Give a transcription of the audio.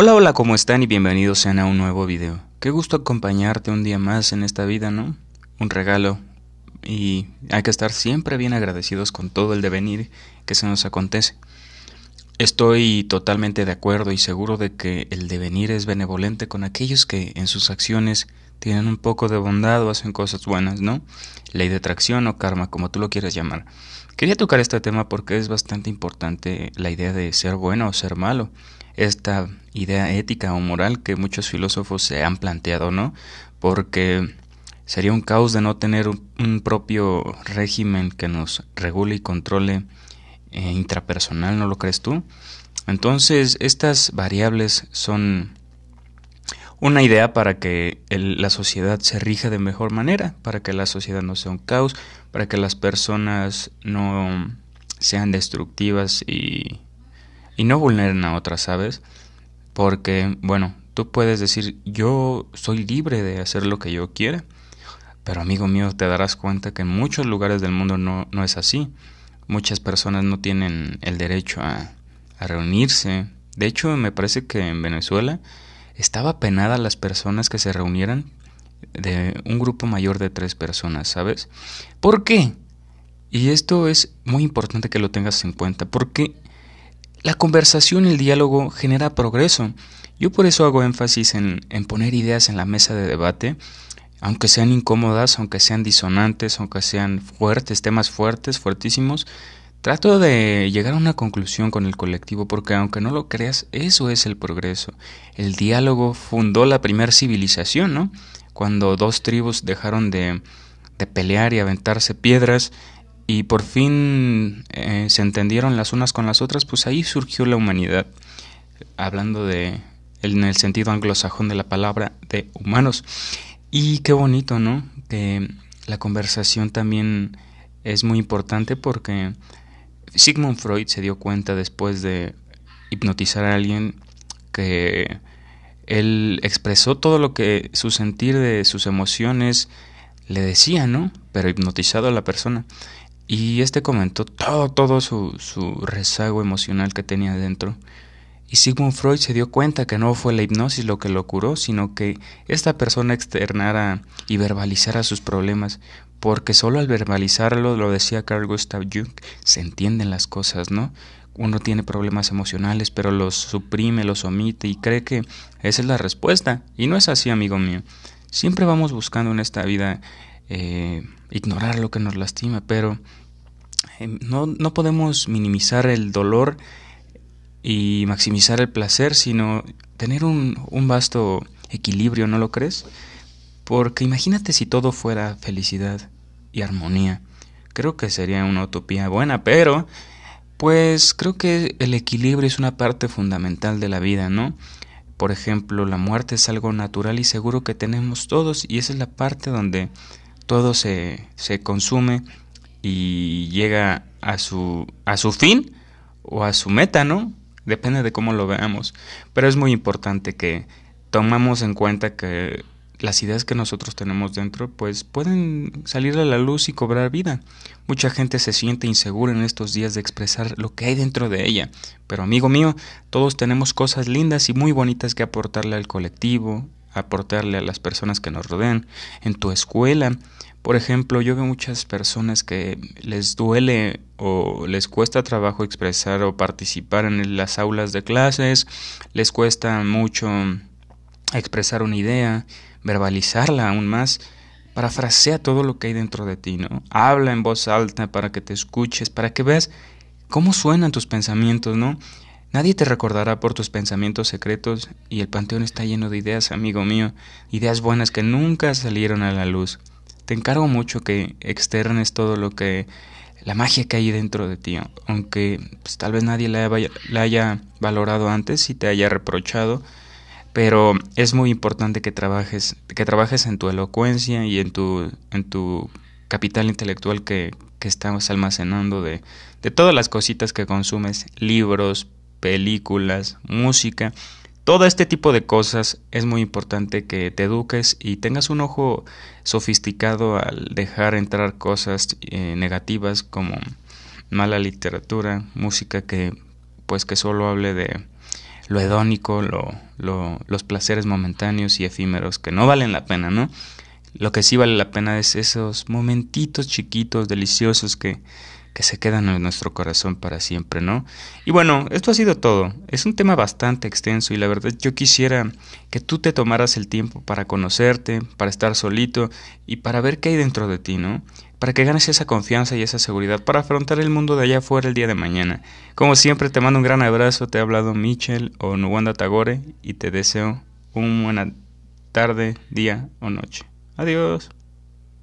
Hola, hola, ¿cómo están? Y bienvenidos sean a un nuevo video. Qué gusto acompañarte un día más en esta vida, ¿no? Un regalo. Y hay que estar siempre bien agradecidos con todo el devenir que se nos acontece. Estoy totalmente de acuerdo y seguro de que el devenir es benevolente con aquellos que en sus acciones tienen un poco de bondad o hacen cosas buenas, ¿no? Ley de atracción o karma, como tú lo quieras llamar. Quería tocar este tema porque es bastante importante la idea de ser bueno o ser malo esta idea ética o moral que muchos filósofos se han planteado, ¿no? Porque sería un caos de no tener un, propio régimen que nos regule y controle eh, intrapersonal, ¿no lo crees tú? Entonces, estas variables son una idea para que la sociedad se rija de mejor manera, para que la sociedad no sea un caos, para que las personas no sean destructivas y y no vulneren a otras, ¿sabes? Porque, bueno, tú puedes decir, yo soy libre de hacer lo que yo quiera, pero amigo mío, te darás cuenta que en muchos lugares del mundo no, no es así. Muchas personas no tienen el derecho a, a reunirse. De hecho, me parece que en Venezuela estaba penada las personas que se reunieran de un grupo mayor de tres personas, ¿sabes? ¿Por qué? Y esto es muy importante que lo tengas en cuenta, porque la conversación y el diálogo genera progreso. Yo por eso hago énfasis en, en, poner ideas en la mesa de debate, aunque sean incómodas, aunque sean disonantes, aunque sean fuertes, temas fuertes, fuertísimos. Trato de llegar a una conclusión con el colectivo porque aunque no lo creas, eso es el progreso. El diálogo fundó la primera civilización, ¿no? Cuando dos tribus dejaron de, de pelear y aventarse piedras y por fin eh, se entendieron las unas con las otras, pues ahí surgió la humanidad, hablando de en el sentido anglosajón de la palabra de humanos. Y qué bonito, ¿no? Que la conversación también es muy importante porque Sigmund Freud se dio cuenta después de hipnotizar a alguien que él expresó todo lo que su sentir de sus emociones le decía, ¿no? Pero hipnotizado a la persona. Y este comentó todo, todo su, su rezago emocional que tenía dentro. Y Sigmund Freud se dio cuenta que no fue la hipnosis lo que lo curó, sino que esta persona externara y verbalizara sus problemas, porque solo al verbalizarlo, lo decía Carl Gustav Jung, se entienden las cosas, ¿no? Uno tiene problemas emocionales, pero los suprime, los omite y cree que esa es la respuesta. Y no es así, amigo mío. Siempre vamos buscando en esta vida eh, ignorar lo que nos lastima, pero eh, no, no podemos minimizar el dolor y maximizar el placer, sino tener un, un vasto equilibrio, ¿no lo crees? Porque imagínate si todo fuera felicidad y armonía. Creo que sería una utopía buena, pero pues creo que el equilibrio es una parte fundamental de la vida, ¿no? Por ejemplo, la muerte es algo natural y seguro que tenemos todos y esa es la parte donde todo se, se consume y llega a su, a su fin o a su meta, ¿no? Depende de cómo lo veamos. Pero es muy importante que tomamos en cuenta que las ideas que nosotros tenemos dentro pues pueden salir a la luz y cobrar vida. Mucha gente se siente insegura en estos días de expresar lo que hay dentro de ella, pero amigo mío, todos tenemos cosas lindas y muy bonitas que aportarle al colectivo, aportarle a las personas que nos rodean, en tu escuela. Por ejemplo, yo veo muchas personas que les duele o les cuesta trabajo expresar o participar en las aulas de clases, les cuesta mucho expresar una idea, verbalizarla aún más. Parafrasea todo lo que hay dentro de ti, ¿no? Habla en voz alta para que te escuches, para que veas cómo suenan tus pensamientos, ¿no? Nadie te recordará por tus pensamientos secretos y el panteón está lleno de ideas, amigo mío, ideas buenas que nunca salieron a la luz. Te encargo mucho que externes todo lo que la magia que hay dentro de ti, aunque pues, tal vez nadie la haya, la haya valorado antes y te haya reprochado, pero es muy importante que trabajes que trabajes en tu elocuencia y en tu en tu capital intelectual que, que estamos almacenando de, de todas las cositas que consumes, libros, películas, música, todo este tipo de cosas es muy importante que te eduques y tengas un ojo sofisticado al dejar entrar cosas eh, negativas como mala literatura, música que pues que solo hable de lo hedónico, lo, lo, los placeres momentáneos y efímeros que no valen la pena, ¿no? Lo que sí vale la pena es esos momentitos chiquitos, deliciosos que, que se quedan en nuestro corazón para siempre, ¿no? Y bueno, esto ha sido todo. Es un tema bastante extenso y la verdad yo quisiera que tú te tomaras el tiempo para conocerte, para estar solito y para ver qué hay dentro de ti, ¿no? Para que ganes esa confianza y esa seguridad para afrontar el mundo de allá afuera el día de mañana. Como siempre te mando un gran abrazo, te ha hablado Michel o Nuwanda Tagore y te deseo una buena tarde, día o noche. Adiós.